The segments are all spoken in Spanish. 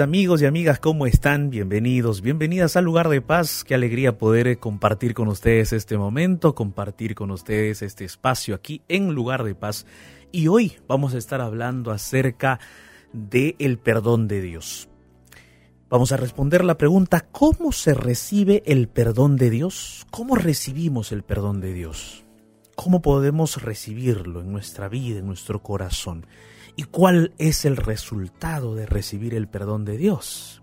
Amigos y amigas, ¿cómo están? Bienvenidos, bienvenidas al lugar de paz. Qué alegría poder eh, compartir con ustedes este momento, compartir con ustedes este espacio aquí en lugar de paz. Y hoy vamos a estar hablando acerca de el perdón de Dios. Vamos a responder la pregunta, ¿cómo se recibe el perdón de Dios? ¿Cómo recibimos el perdón de Dios? ¿Cómo podemos recibirlo en nuestra vida, en nuestro corazón? ¿Y cuál es el resultado de recibir el perdón de Dios?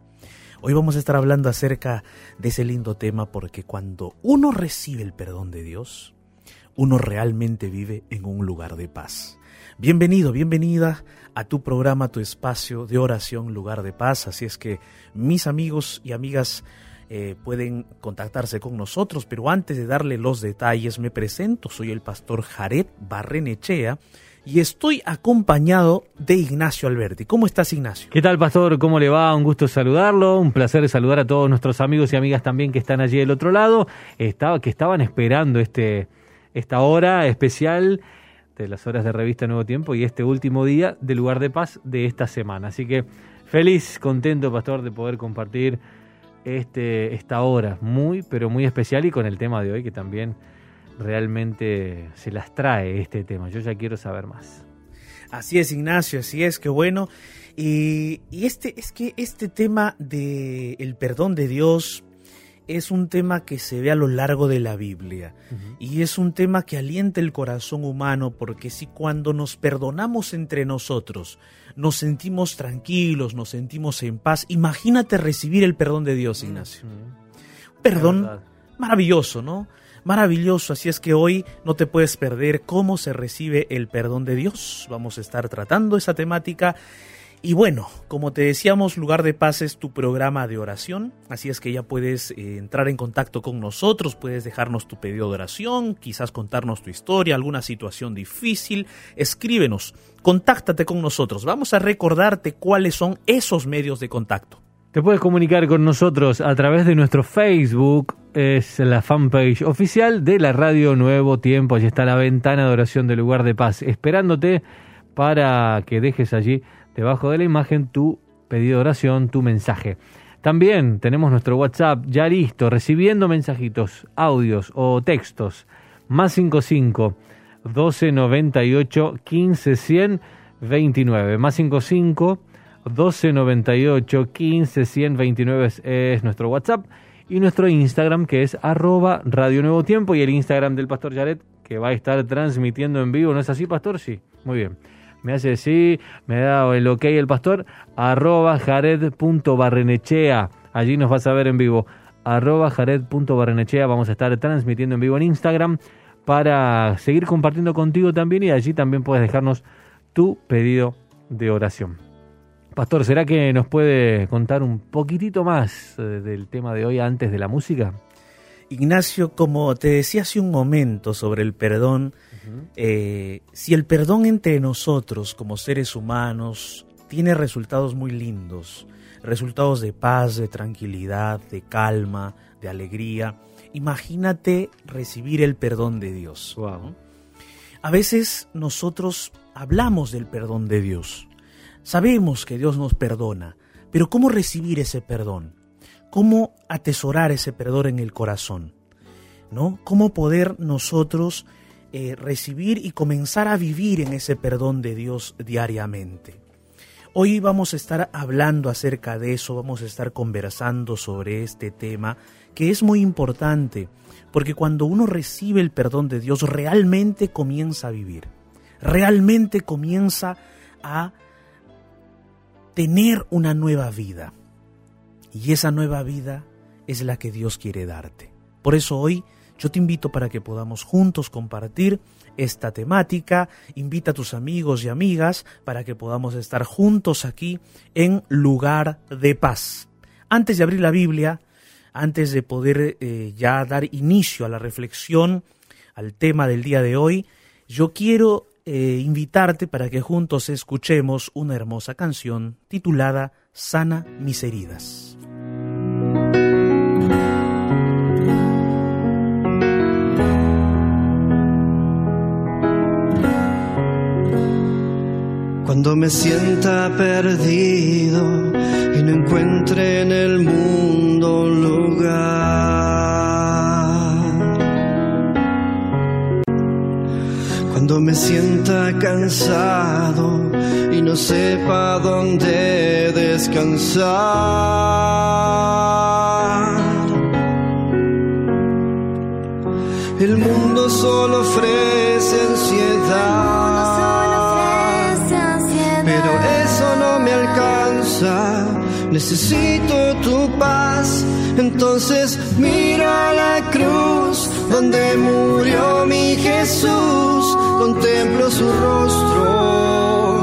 Hoy vamos a estar hablando acerca de ese lindo tema porque cuando uno recibe el perdón de Dios, uno realmente vive en un lugar de paz. Bienvenido, bienvenida a tu programa, tu espacio de oración, lugar de paz. Así es que mis amigos y amigas eh, pueden contactarse con nosotros, pero antes de darle los detalles me presento, soy el pastor Jared Barrenechea y estoy acompañado de Ignacio Alberti. ¿Cómo estás, Ignacio? ¿Qué tal, Pastor? ¿Cómo le va? Un gusto saludarlo, un placer saludar a todos nuestros amigos y amigas también que están allí del otro lado, que estaban esperando este, esta hora especial de las horas de revista Nuevo Tiempo y este último día del lugar de paz de esta semana. Así que feliz, contento, Pastor, de poder compartir este, esta hora muy, pero muy especial y con el tema de hoy que también realmente se las trae este tema. Yo ya quiero saber más. Así es, Ignacio, así es, que bueno. Y, este, es que este tema de el perdón de Dios es un tema que se ve a lo largo de la Biblia. Y es un tema que alienta el corazón humano, porque si cuando nos perdonamos entre nosotros, nos sentimos tranquilos, nos sentimos en paz, imagínate recibir el perdón de Dios, Ignacio. Perdón maravilloso, ¿no? Maravilloso. Así es que hoy no te puedes perder cómo se recibe el perdón de Dios. Vamos a estar tratando esa temática. Y bueno, como te decíamos, Lugar de Paz es tu programa de oración, así es que ya puedes eh, entrar en contacto con nosotros, puedes dejarnos tu pedido de oración, quizás contarnos tu historia, alguna situación difícil, escríbenos, contáctate con nosotros, vamos a recordarte cuáles son esos medios de contacto. Te puedes comunicar con nosotros a través de nuestro Facebook, es la fanpage oficial de la Radio Nuevo Tiempo. Allí está la ventana de oración del lugar de paz, esperándote para que dejes allí, debajo de la imagen, tu pedido de oración, tu mensaje. También tenemos nuestro WhatsApp ya listo, recibiendo mensajitos, audios o textos. Más 55 12 98 15 100 29. Más 55 1298 15 129 es, nuestro WhatsApp y nuestro Instagram que es arroba Radio Nuevo Tiempo y el Instagram del Pastor Jared que va a estar transmitiendo en vivo. ¿No es así, Pastor? Sí, muy bien. Me hace sí, me da el ok el Pastor, arroba jared.barrenechea. Allí nos vas a ver en vivo. Arroba jared.barrenechea. Vamos a estar transmitiendo en vivo en Instagram para seguir compartiendo contigo también y allí también puedes dejarnos tu pedido de oración. Pastor, ¿será que nos puede contar un poquitito más eh, del tema de hoy antes de la música? Ignacio, como te decía hace un momento sobre el perdón, eh, si el perdón entre nosotros como seres humanos tiene resultados muy lindos, resultados de paz, de tranquilidad, de calma, de alegría, imagínate recibir el perdón de Dios. A veces nosotros hablamos del perdón de Dios, Sabemos que Dios nos perdona, pero ¿cómo recibir ese perdón? ¿Cómo atesorar ese perdón en el corazón? ¿No? ¿Cómo poder nosotros eh, recibir y comenzar a vivir en ese perdón de Dios diariamente? Hoy vamos a estar hablando acerca de eso, vamos a estar conversando sobre este tema que es muy importante, porque cuando uno recibe el perdón de Dios realmente comienza a vivir, realmente comienza a tener una nueva vida. Y esa nueva vida es la que Dios quiere darte. Por eso hoy yo te invito para que podamos juntos compartir esta temática. Invita a tus amigos y amigas para que podamos estar juntos aquí en lugar de paz. Antes de abrir la Biblia, antes de poder eh, ya dar inicio a la reflexión, al tema del día de hoy, yo quiero eh, invitarte para que juntos escuchemos una hermosa canción titulada Sana mis heridas. Cuando me sienta perdido y no encuentre en el mundo lugar. Cuando me sienta cansado y no sepa dónde descansar. El mundo solo ofrece ansiedad necesito tu paz. Entonces miro a la cruz donde murió mi Jesús, contemplo su rostro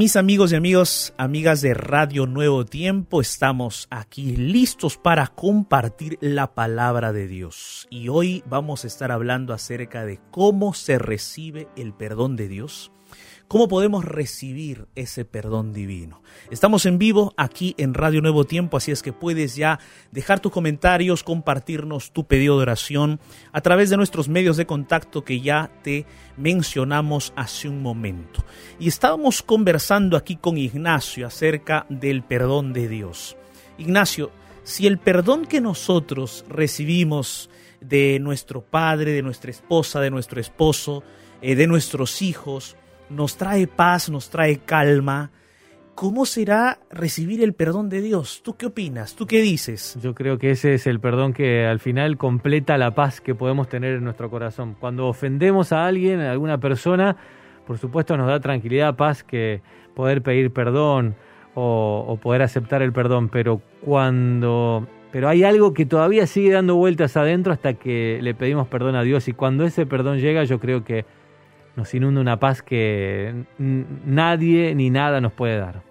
Mis amigos y amigos, amigas de Radio Nuevo Tiempo, estamos aquí listos para compartir la palabra de Dios. Y hoy vamos a estar hablando acerca de cómo se recibe el perdón de Dios ¿Cómo podemos recibir ese perdón divino? Estamos en vivo aquí en Radio Nuevo Tiempo, así es que puedes ya dejar tus comentarios, compartirnos tu pedido de oración a través de nuestros medios de contacto que ya te mencionamos hace un momento. Y estábamos conversando aquí con Ignacio acerca del perdón de Dios. Ignacio, si el perdón que nosotros recibimos de nuestro padre, de nuestra esposa, de nuestro esposo, eh, de nuestros hijos, nos trae paz, nos trae calma. ¿Cómo será recibir el perdón de Dios? ¿Tú qué opinas? ¿Tú qué dices? Yo creo que ese es el perdón que al final completa la paz que podemos tener en nuestro corazón. Cuando ofendemos a alguien, a alguna persona, por supuesto nos da tranquilidad, paz que poder pedir perdón o, o poder aceptar el perdón, pero cuando pero hay algo que todavía sigue dando vueltas adentro hasta que le pedimos perdón a Dios y cuando ese perdón llega yo creo que nos inunda una paz que nadie ni nada nos puede dar.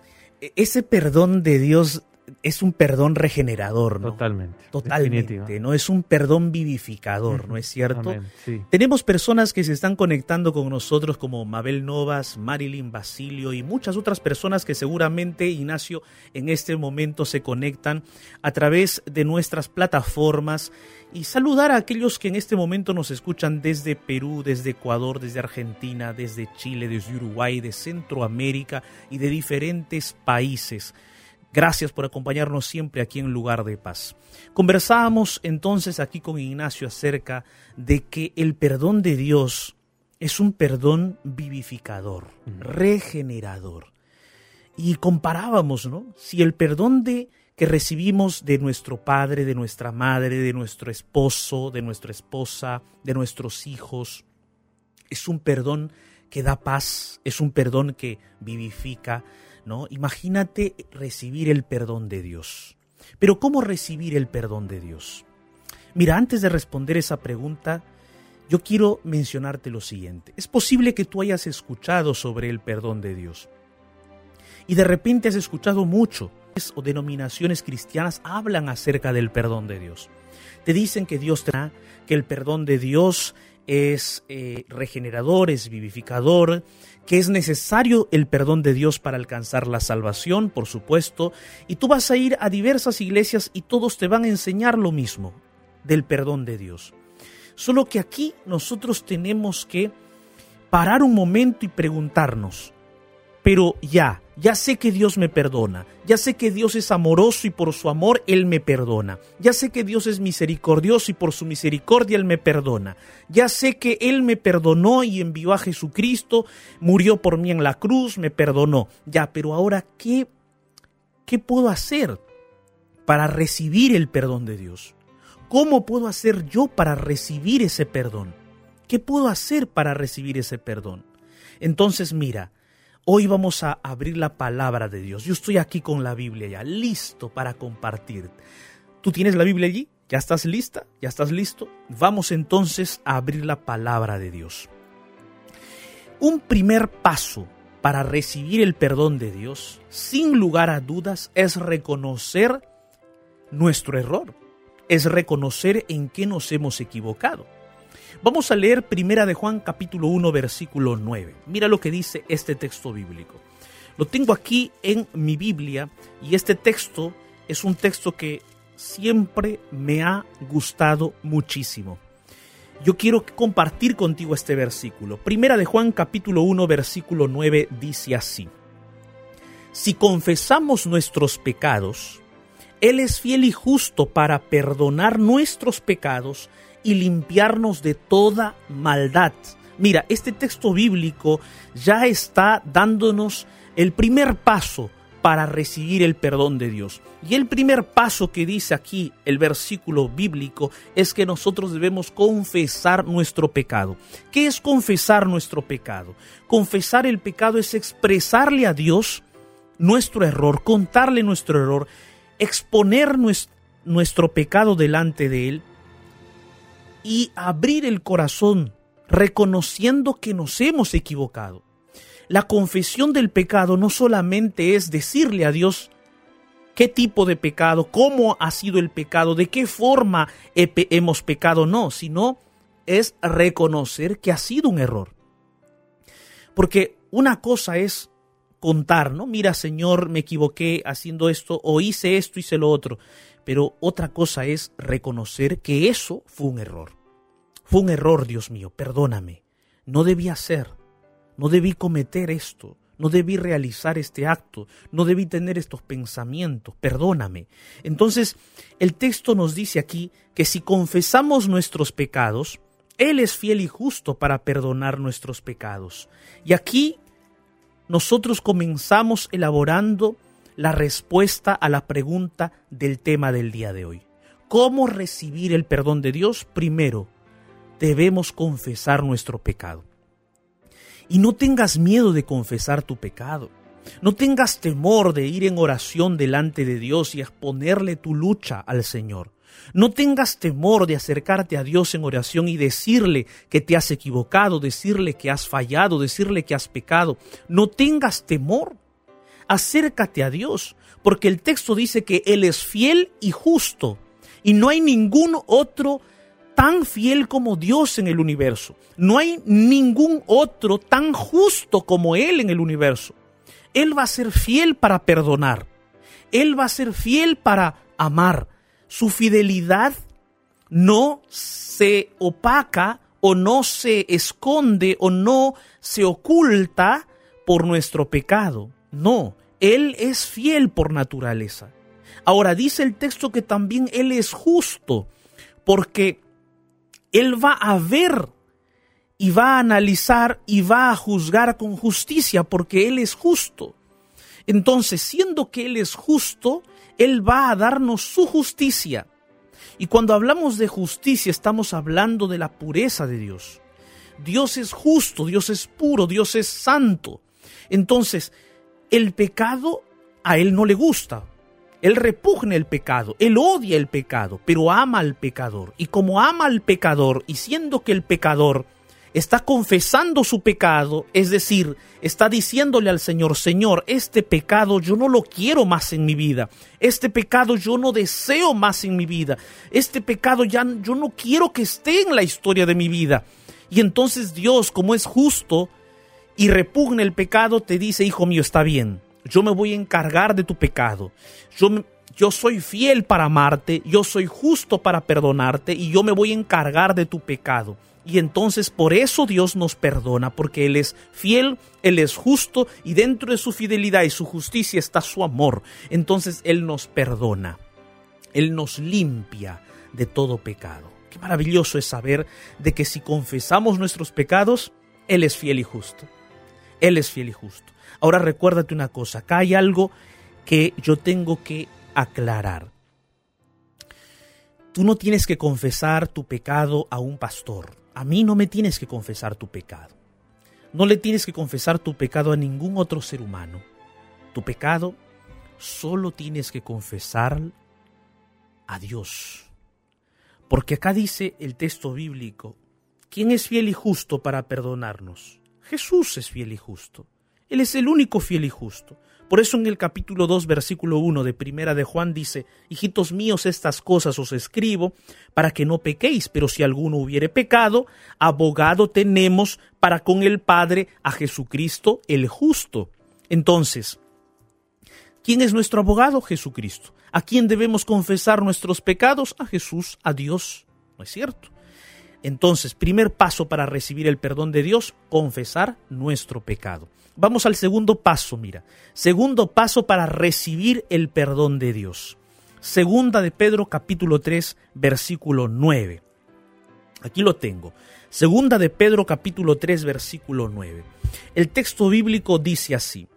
E-, ese perdón de Dios es un perdón regenerador, ¿no? Totalmente. Totalmente, ¿no? Es un perdón vivificador, ¿no es cierto? Tenemos personas que se están conectando con nosotros como Mabel Novas, Marilyn Basilio y muchas otras personas que seguramente, Ignacio, en este momento se conectan a través de nuestras plataformas y saludar a aquellos que en este momento nos escuchan desde Perú, desde Ecuador, desde Argentina, desde Chile, desde Uruguay, de Centroamérica y de diferentes países. Gracias por acompañarnos siempre aquí en Lugar de Paz. Conversábamos entonces aquí con Ignacio acerca de que el perdón de Dios es un perdón vivificador, regenerador. Y comparábamos, ¿no? Si el perdón de que recibimos de nuestro padre, de nuestra madre, de nuestro esposo, de nuestra esposa, de nuestros hijos, es un perdón que da paz, es un perdón que vivifica, ¿no? Imagínate recibir el perdón de Dios. Pero ¿cómo recibir el perdón de Dios? Mira, antes de responder esa pregunta, yo quiero mencionarte lo siguiente. Es posible que tú hayas escuchado sobre el perdón de Dios. Y de repente has escuchado mucho o denominaciones cristianas hablan acerca del perdón de Dios. Te dicen que Dios te da, que el perdón de Dios es eh, regenerador, es vivificador, que es necesario el perdón de Dios para alcanzar la salvación, por supuesto, y tú vas a ir a diversas iglesias y todos te van a enseñar lo mismo del perdón de Dios. Solo que aquí nosotros tenemos que parar un momento y preguntarnos, pero ya, ya sé que Dios me perdona, ya sé que Dios es amoroso y por su amor Él me perdona, ya sé que Dios es misericordioso y por su misericordia Él me perdona, ya sé que Él me perdonó y envió a Jesucristo, murió por mí en la cruz, me perdonó. Ya, pero ahora, ¿qué, qué puedo hacer para recibir el perdón de Dios? ¿Cómo puedo hacer yo para recibir ese perdón? ¿Qué puedo hacer para recibir ese perdón? Entonces, mira, Hoy vamos a abrir la palabra de Dios. Yo estoy aquí con la Biblia ya, listo para compartir. ¿Tú tienes la Biblia allí? ¿Ya estás lista? ¿Ya estás listo? Vamos entonces a abrir la palabra de Dios. Un primer paso para recibir el perdón de Dios, sin lugar a dudas, es reconocer nuestro error, es reconocer en qué nos hemos equivocado. Vamos a leer Primera de Juan capítulo 1 versículo 9. Mira lo que dice este texto bíblico. Lo tengo aquí en mi Biblia y este texto es un texto que siempre me ha gustado muchísimo. Yo quiero compartir contigo este versículo. Primera de Juan capítulo 1 versículo 9 dice así. Si confesamos nuestros pecados, Él es fiel y justo para perdonar nuestros pecados y limpiarnos de toda maldad. Mira, este texto bíblico ya está dándonos el primer paso para recibir el perdón de Dios. Y el primer paso que dice aquí el versículo bíblico es que nosotros debemos confesar nuestro pecado. ¿Qué es confesar nuestro pecado? Confesar el pecado es expresarle a Dios nuestro error, contarle nuestro error, exponer nuestro, pecado delante de Él y abrir el corazón reconociendo que nos hemos equivocado. la confesión del pecado no solamente es decirle a Dios qué tipo de pecado, cómo ha sido el pecado, de qué forma hemos pecado, no, sino es reconocer que ha sido un error. Porque una cosa es contar, ¿no? Mira, Señor, me equivoqué haciendo esto, o hice esto, hice lo otro. Pero otra cosa es reconocer que eso fue un error. Fue un error, Dios mío, perdóname. No debía ser. No debí cometer esto. No debí realizar este acto. No debí tener estos pensamientos. Perdóname. Entonces, el texto nos dice aquí que si confesamos nuestros pecados, Él es fiel y justo para perdonar nuestros pecados. Y aquí nosotros comenzamos elaborando la respuesta a la pregunta del tema del día de hoy. ¿Cómo recibir el perdón de Dios? Primero, debemos confesar nuestro pecado. Y no tengas miedo de confesar tu pecado. No tengas temor de ir en oración delante de Dios y exponerle tu lucha al Señor. No tengas temor de acercarte a Dios en oración y decirle que te has equivocado, decirle que has fallado, decirle que has pecado. No tengas temor. Acércate a Dios, porque el texto dice que Él es fiel y justo, y no hay ningún otro tan fiel como Dios en el universo. No hay ningún otro tan justo como Él en el universo. Él va a ser fiel para perdonar. Él va a ser fiel para amar su fidelidad no se opaca o no se esconde o no se oculta por nuestro pecado. No, Él es fiel por naturaleza. Ahora dice el texto que también Él es justo, porque Él va a ver y va a analizar y va a juzgar con justicia, porque Él es justo. Entonces, siendo que Él es justo, él va a darnos su justicia. Y cuando hablamos de justicia estamos hablando de la pureza de Dios. Dios es justo, Dios es puro, Dios es santo. Entonces, el pecado a Él no le gusta. Él repugna el pecado, Él odia el pecado, pero ama al pecador. Y como ama al pecador, y siendo que el pecador está confesando su pecado, es decir, está diciéndole al Señor, Señor, este pecado yo no lo quiero más en mi vida, este pecado yo no deseo más en mi vida, este pecado ya yo no quiero que esté en la historia de mi vida. Y entonces Dios, como es justo y repugna el pecado, te dice, hijo mío, está bien, yo me voy a encargar de tu pecado, yo yo soy fiel para amarte, yo soy justo para perdonarte y yo me voy a encargar de tu pecado. Y entonces por eso Dios nos perdona, porque Él es fiel, Él es justo y dentro de su fidelidad y su justicia está su amor. Entonces Él nos perdona, Él nos limpia de todo pecado. Qué maravilloso es saber de que si confesamos nuestros pecados, Él es fiel y justo. Él es fiel y justo. Ahora recuérdate una cosa, acá hay algo que yo tengo que aclarar. Tú no tienes que confesar tu pecado a un pastor a mí no me tienes que confesar tu pecado. No le tienes que confesar tu pecado a ningún otro ser humano. Tu pecado solo tienes que confesar a Dios. Porque acá dice el texto bíblico, ¿quién es fiel y justo para perdonarnos? Jesús es fiel y justo. Él es el único fiel y justo. Por eso en el capítulo 2, versículo 1 de Primera de Juan dice, Hijitos míos, estas cosas os escribo para que no pequéis, pero si alguno hubiere pecado, abogado tenemos para con el Padre a Jesucristo el justo. Entonces, ¿quién es nuestro abogado? Jesucristo. ¿A quién debemos confesar nuestros pecados? A Jesús, a Dios. ¿No es cierto? Entonces, primer paso para recibir el perdón de Dios, confesar nuestro pecado. Vamos al segundo paso, mira. Segundo paso para recibir el perdón de Dios. Segunda de Pedro capítulo 3 versículo 9. Aquí lo tengo. Segunda de Pedro capítulo 3 versículo 9. El texto bíblico dice así.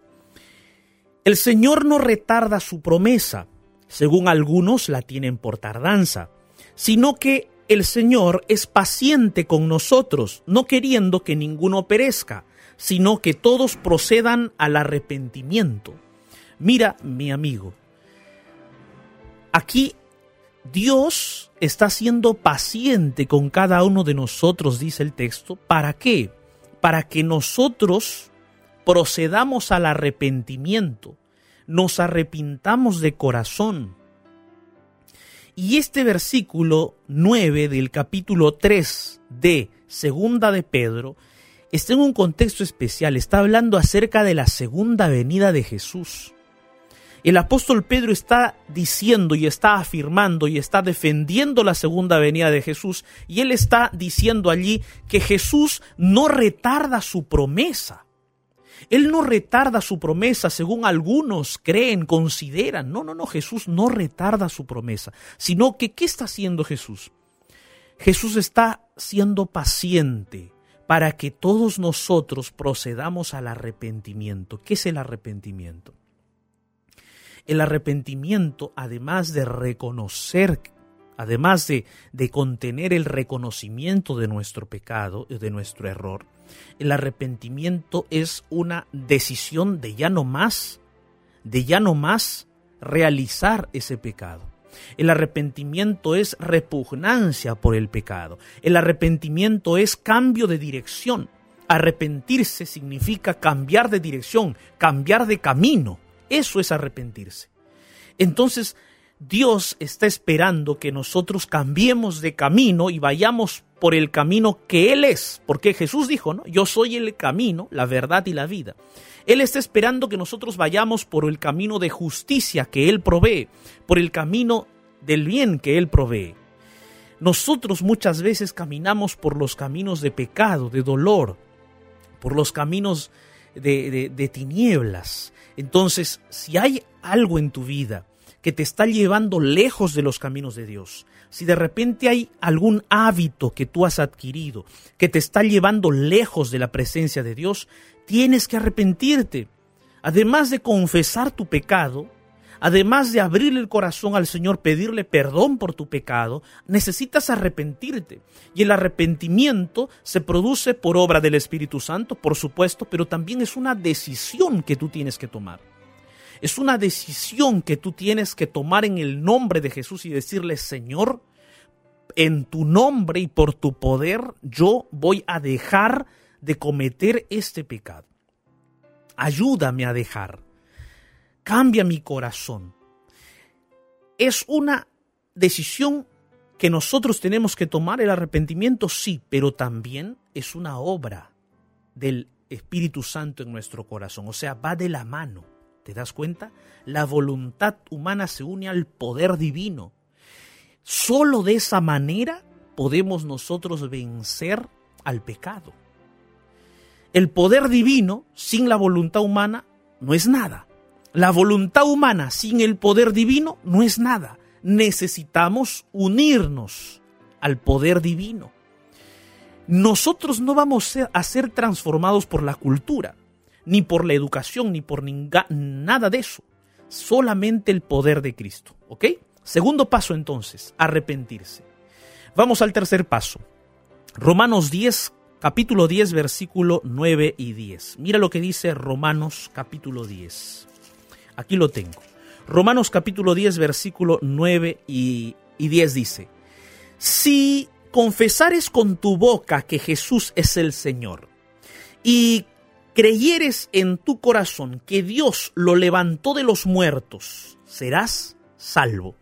El Señor no retarda su promesa, según algunos la tienen por tardanza, sino que el Señor es paciente con nosotros, no queriendo que ninguno perezca, sino que todos procedan al arrepentimiento. Mira, mi amigo, aquí Dios está siendo paciente con cada uno de nosotros, dice el texto. ¿Para qué? Para que nosotros procedamos al arrepentimiento, nos arrepintamos de corazón. Y este versículo 9 del capítulo 3 de Segunda de Pedro está en un contexto especial, está hablando acerca de la segunda venida de Jesús. El apóstol Pedro está diciendo y está afirmando y está defendiendo la segunda venida de Jesús y él está diciendo allí que Jesús no retarda su promesa. Él no retarda su promesa según algunos creen, consideran. No, no, no, Jesús no retarda su promesa, sino que ¿qué está haciendo Jesús? Jesús está siendo paciente para que todos nosotros procedamos al arrepentimiento. ¿Qué es el arrepentimiento? El arrepentimiento, además de reconocer, además de, de contener el reconocimiento de nuestro pecado, de nuestro error, el arrepentimiento es una decisión de ya no más, de ya no más realizar ese pecado. El arrepentimiento es repugnancia por el pecado. El arrepentimiento es cambio de dirección. Arrepentirse significa cambiar de dirección, cambiar de camino. Eso es arrepentirse. Entonces, Dios está esperando que nosotros cambiemos de camino y vayamos por el camino que Él es, porque Jesús dijo, ¿no? Yo soy el camino, la verdad y la vida. Él está esperando que nosotros vayamos por el camino de justicia que Él provee, por el camino del bien que Él provee. Nosotros muchas veces caminamos por los caminos de pecado, de dolor, por los caminos de, de, tinieblas. Entonces, si hay algo en tu vida que te está llevando lejos de los caminos de Dios, si de repente hay algún hábito que tú has adquirido que te está llevando lejos de la presencia de Dios, tienes que arrepentirte. Además de confesar tu pecado, además de abrir el corazón al Señor, pedirle perdón por tu pecado, necesitas arrepentirte. Y el arrepentimiento se produce por obra del Espíritu Santo, por supuesto, pero también es una decisión que tú tienes que tomar. Es una decisión que tú tienes que tomar en el nombre de Jesús y decirle, Señor, en tu nombre y por tu poder yo voy a dejar de cometer este pecado. Ayúdame a dejar. Cambia mi corazón. Es una decisión que nosotros tenemos que tomar el arrepentimiento, sí, pero también es una obra del Espíritu Santo en nuestro corazón. O sea, va de la mano. ¿Te das cuenta? La voluntad humana se une al poder divino. Solo de esa manera podemos nosotros vencer al pecado. El poder divino sin la voluntad humana no es nada. La voluntad humana sin el poder divino no es nada. Necesitamos unirnos al poder divino. Nosotros no vamos a ser transformados por la cultura ni por la educación, ni por nada de eso. Solamente el poder de Cristo. ¿Ok? Segundo paso entonces, arrepentirse. Vamos al tercer paso. Romanos 10, capítulo 10, versículo 9 y 10. Mira lo que dice Romanos capítulo 10. Aquí lo tengo. Romanos capítulo 10, versículo 9 y, y 10 dice, si confesares con tu boca que Jesús es el Señor y creyeres en tu corazón que Dios lo levantó de los muertos, serás salvo.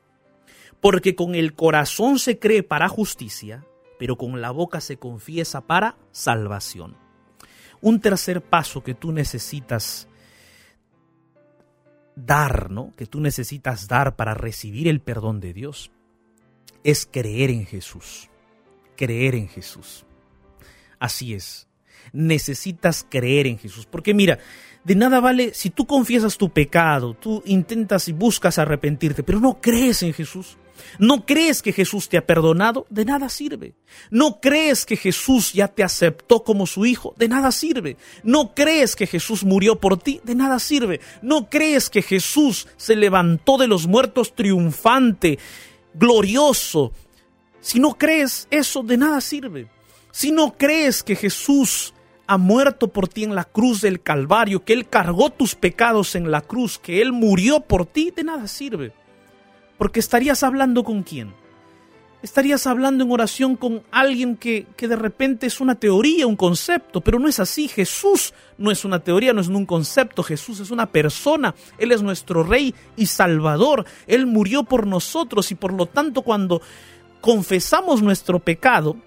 Porque con el corazón se cree para justicia, pero con la boca se confiesa para salvación. Un tercer paso que tú necesitas dar, ¿no? Que tú necesitas dar para recibir el perdón de Dios es creer en Jesús. Creer en Jesús. Así es necesitas creer en Jesús. Porque mira, de nada vale si tú confiesas tu pecado, tú intentas y buscas arrepentirte, pero no crees en Jesús. No crees que Jesús te ha perdonado, de nada sirve. No crees que Jesús ya te aceptó como su hijo, de nada sirve. No crees que Jesús murió por ti, de nada sirve. No crees que Jesús se levantó de los muertos triunfante, glorioso. Si no crees eso, de nada sirve. Si no crees que Jesús ha muerto por ti en la cruz del Calvario, que Él cargó tus pecados en la cruz, que Él murió por ti, de nada sirve. Porque estarías hablando con quién? estarías hablando en oración con alguien que, que, de repente es una teoría, un concepto, pero no es así. Jesús no es una teoría, no es un concepto. Jesús es una persona. Él es nuestro Rey y Salvador. Él murió por nosotros y por lo tanto cuando confesamos nuestro pecado,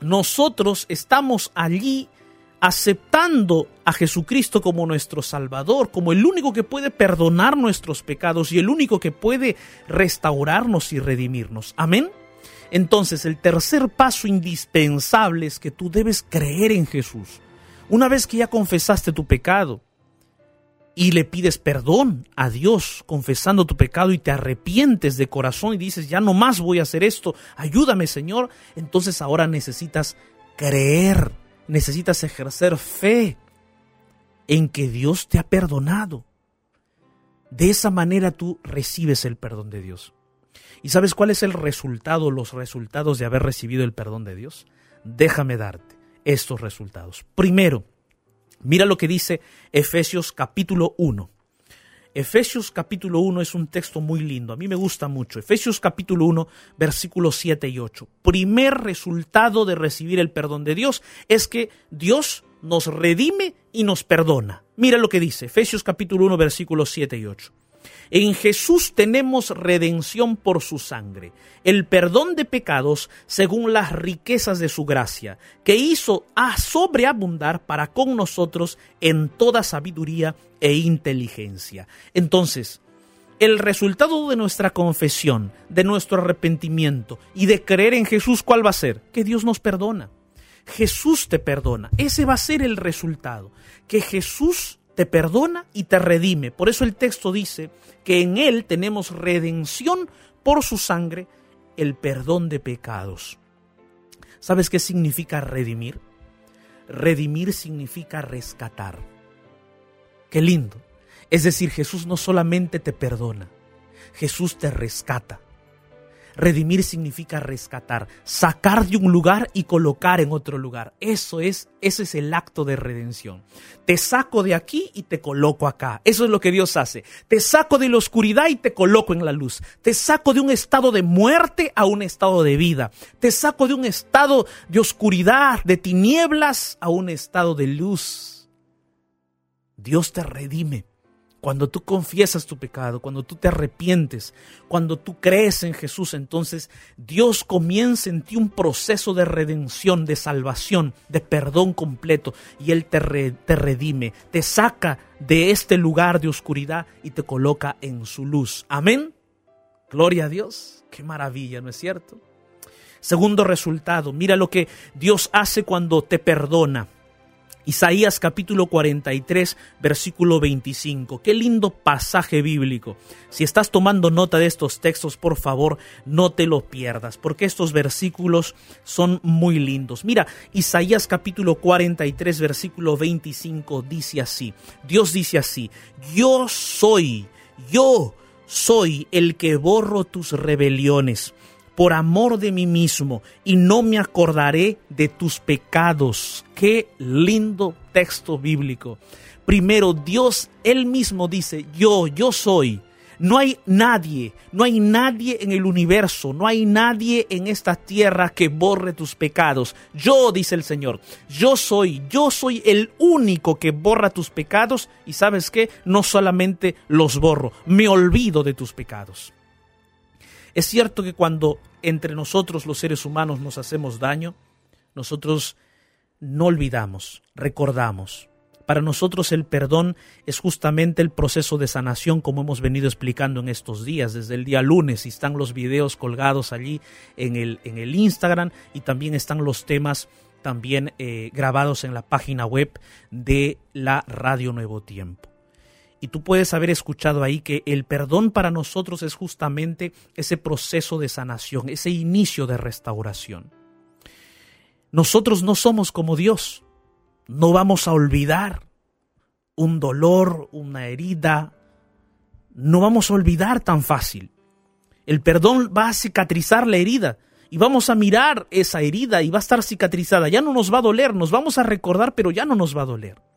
nosotros estamos allí aceptando a Jesucristo como nuestro Salvador, como el único que puede perdonar nuestros pecados y el único que puede restaurarnos y redimirnos. Amén. Entonces el tercer paso indispensable es que tú debes creer en Jesús. Una vez que ya confesaste tu pecado y le pides perdón a Dios confesando tu pecado y te arrepientes de corazón y dices, ya no más voy a hacer esto, ayúdame Señor, entonces ahora necesitas creer, necesitas ejercer fe en que Dios te ha perdonado. De esa manera tú recibes el perdón de Dios. ¿Y sabes cuál es el resultado, los resultados de haber recibido el perdón de Dios? Déjame darte estos resultados. Primero, mira lo que dice Efesios capítulo 1. Efesios capítulo 1 es un texto muy lindo, a mí me gusta mucho. Efesios capítulo 1, versículos 7 y 8. Primer resultado de recibir el perdón de Dios es que Dios nos redime y nos perdona. Mira lo que dice Efesios capítulo 1, versículos 7 y 8. En Jesús tenemos redención por su sangre, el perdón de pecados según las riquezas de su gracia, que hizo a sobreabundar para con nosotros en toda sabiduría e inteligencia. Entonces, el resultado de nuestra confesión, de nuestro arrepentimiento y de creer en Jesús, ¿cuál va a ser? Que Dios nos perdona. Jesús te perdona. Ese va a ser el resultado. Que Jesús te perdona y te redime. Por eso el texto dice que en Él tenemos redención por su sangre, el perdón de pecados. ¿Sabes qué significa redimir? Redimir significa rescatar. Qué lindo. Es decir, Jesús no solamente te perdona, Jesús te rescata. Redimir significa rescatar, sacar de un lugar y colocar en otro lugar. Eso es, ese es el acto de redención. Te saco de aquí y te coloco acá. Eso es lo que Dios hace. Te saco de la oscuridad y te coloco en la luz. Te saco de un estado de muerte a un estado de vida. Te saco de un estado de oscuridad, de tinieblas, a un estado de luz. Dios te redime. Cuando tú confiesas tu pecado, cuando tú te arrepientes, cuando tú crees en Jesús, entonces Dios comienza en ti un proceso de redención, de salvación, de perdón completo, y Él te, te redime, te saca de este lugar de oscuridad y te coloca en su luz. Amén. Gloria a Dios. Qué maravilla, ¿no es cierto? Segundo resultado, mira lo que Dios hace cuando te perdona. Isaías capítulo 43, versículo 25. Qué lindo pasaje bíblico. Si estás tomando nota de estos textos, por favor, no te lo pierdas, porque estos versículos son muy lindos. Mira, Isaías capítulo 43, versículo 25 dice así. Dios dice así, yo soy, yo soy el que borro tus rebeliones por amor de mí mismo y no me acordaré de tus pecados. Qué lindo texto bíblico. Primero, Dios él mismo dice, yo, yo soy. No hay nadie, no hay nadie en el universo, no hay nadie en esta tierra que borre tus pecados. Yo, dice el Señor, yo soy, yo soy el único que borra tus pecados y sabes qué, no solamente los borro, me olvido de tus pecados. Es cierto que cuando entre nosotros los seres humanos nos hacemos daño, nosotros no olvidamos, recordamos. Para nosotros el perdón es justamente el proceso de sanación como hemos venido explicando en estos días, desde el día lunes, y están los videos colgados allí en el, en el Instagram y también están los temas también eh, grabados en la página web de la Radio Nuevo Tiempo. Y tú puedes haber escuchado ahí que el perdón para nosotros es justamente ese proceso de sanación, ese inicio de restauración. Nosotros no somos como Dios. No vamos a olvidar un dolor, una herida. No vamos a olvidar tan fácil. El perdón va a cicatrizar la herida y vamos a mirar esa herida y va a estar cicatrizada. Ya no nos va a doler, nos vamos a recordar, pero ya no nos va a doler.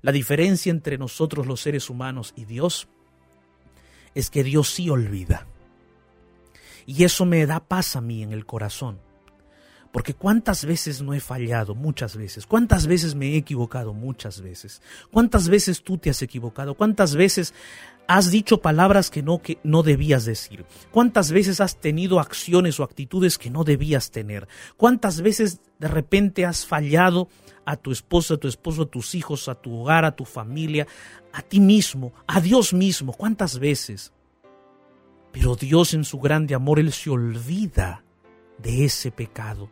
La diferencia entre nosotros los seres humanos y Dios es que Dios sí olvida. Y eso me da paz a mí en el corazón. Porque cuántas veces no he fallado, muchas veces. Cuántas veces me he equivocado, muchas veces. Cuántas veces tú te has equivocado. Cuántas veces has dicho palabras que no, que no debías decir. Cuántas veces has tenido acciones o actitudes que no debías tener. Cuántas veces de repente has fallado a tu esposa, a tu esposo, a tus hijos, a tu hogar, a tu familia, a ti mismo, a Dios mismo. Cuántas veces. Pero Dios en su grande amor, Él se olvida de ese pecado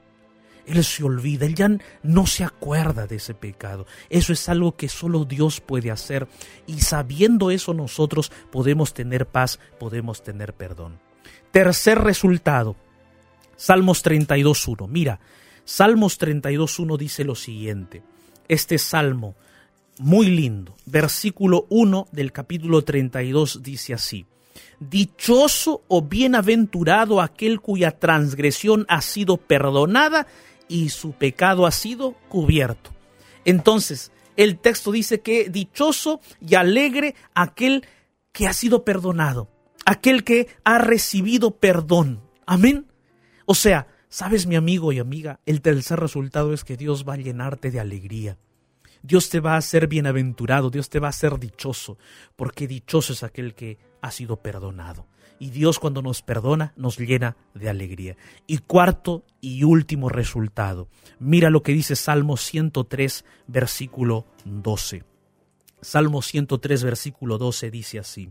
él se olvida, Él ya no se acuerda de ese pecado. Eso es algo que solo Dios puede hacer y sabiendo eso nosotros podemos tener paz, podemos tener perdón. Tercer resultado, Salmos 32.1. Mira, Salmos 32.1 dice lo siguiente. Este salmo, muy lindo, versículo 1 del capítulo 32 dice así. Dichoso o bienaventurado aquel cuya transgresión ha sido perdonada y su pecado ha sido cubierto. Entonces, el texto dice que dichoso y alegre aquel que ha sido perdonado, aquel que ha recibido perdón. Amén. O sea, sabes mi amigo y amiga, el tercer resultado es que Dios va a llenarte de alegría. Dios te va a hacer bienaventurado, Dios te va a hacer dichoso, porque dichoso es aquel que ha sido perdonado y Dios cuando nos perdona nos llena de alegría. Y cuarto y último resultado, mira lo que dice Salmo 103, versículo 12. Salmo 103, versículo 12 dice así,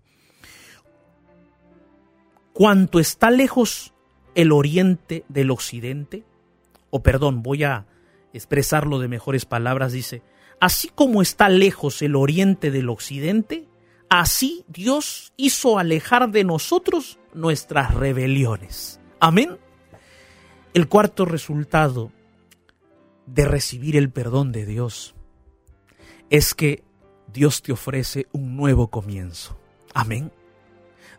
Cuanto está lejos el oriente del occidente, o perdón, voy a expresarlo de mejores palabras, dice, así como está lejos el oriente del occidente, Así Dios hizo alejar de nosotros nuestras rebeliones. Amén. El cuarto resultado de recibir el perdón de Dios es que Dios te ofrece un nuevo comienzo. Amén.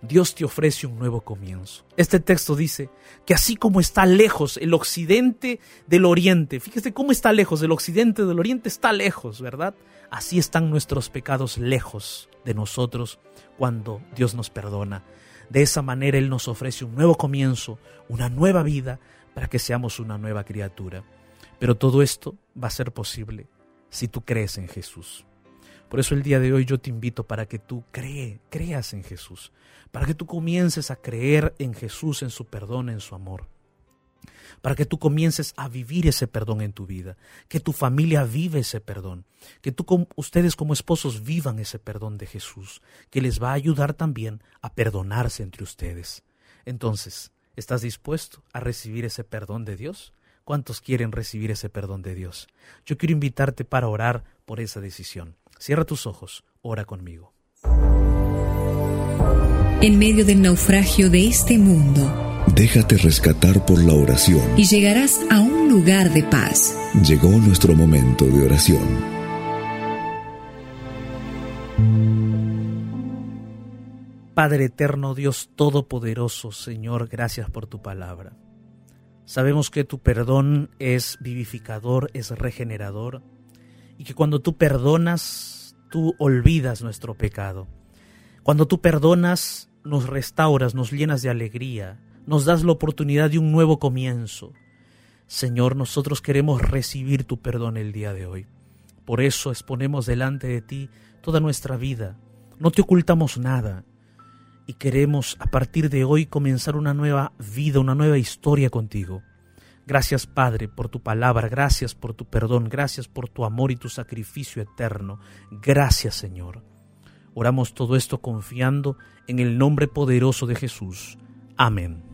Dios te ofrece un nuevo comienzo. Este texto dice que así como está lejos el occidente del oriente, fíjese cómo está lejos, el occidente del oriente está lejos, ¿verdad? Así están nuestros pecados lejos de nosotros cuando Dios nos perdona. De esa manera Él nos ofrece un nuevo comienzo, una nueva vida, para que seamos una nueva criatura. Pero todo esto va a ser posible si tú crees en Jesús. Por eso el día de hoy yo te invito para que tú cree, creas en Jesús, para que tú comiences a creer en Jesús, en su perdón, en su amor para que tú comiences a vivir ese perdón en tu vida, que tu familia vive ese perdón, que tú, ustedes como esposos vivan ese perdón de Jesús, que les va a ayudar también a perdonarse entre ustedes. Entonces, ¿estás dispuesto a recibir ese perdón de Dios? ¿Cuántos quieren recibir ese perdón de Dios? Yo quiero invitarte para orar por esa decisión. Cierra tus ojos, ora conmigo. En medio del naufragio de este mundo, Déjate rescatar por la oración. Y llegarás a un lugar de paz. Llegó nuestro momento de oración. Padre eterno, Dios Todopoderoso, Señor, gracias por tu palabra. Sabemos que tu perdón es vivificador, es regenerador, y que cuando tú perdonas, tú olvidas nuestro pecado. Cuando tú perdonas, nos restauras, nos llenas de alegría, nos das la oportunidad de un nuevo comienzo. Señor, nosotros queremos recibir tu perdón el día de hoy. Por eso exponemos delante de ti toda nuestra vida. No te ocultamos nada. Y queremos a partir de hoy comenzar una nueva vida, una nueva historia contigo. Gracias Padre por tu palabra, gracias por tu perdón, gracias por tu amor y tu sacrificio eterno. Gracias Señor. Oramos todo esto confiando en el nombre poderoso de Jesús. Amén.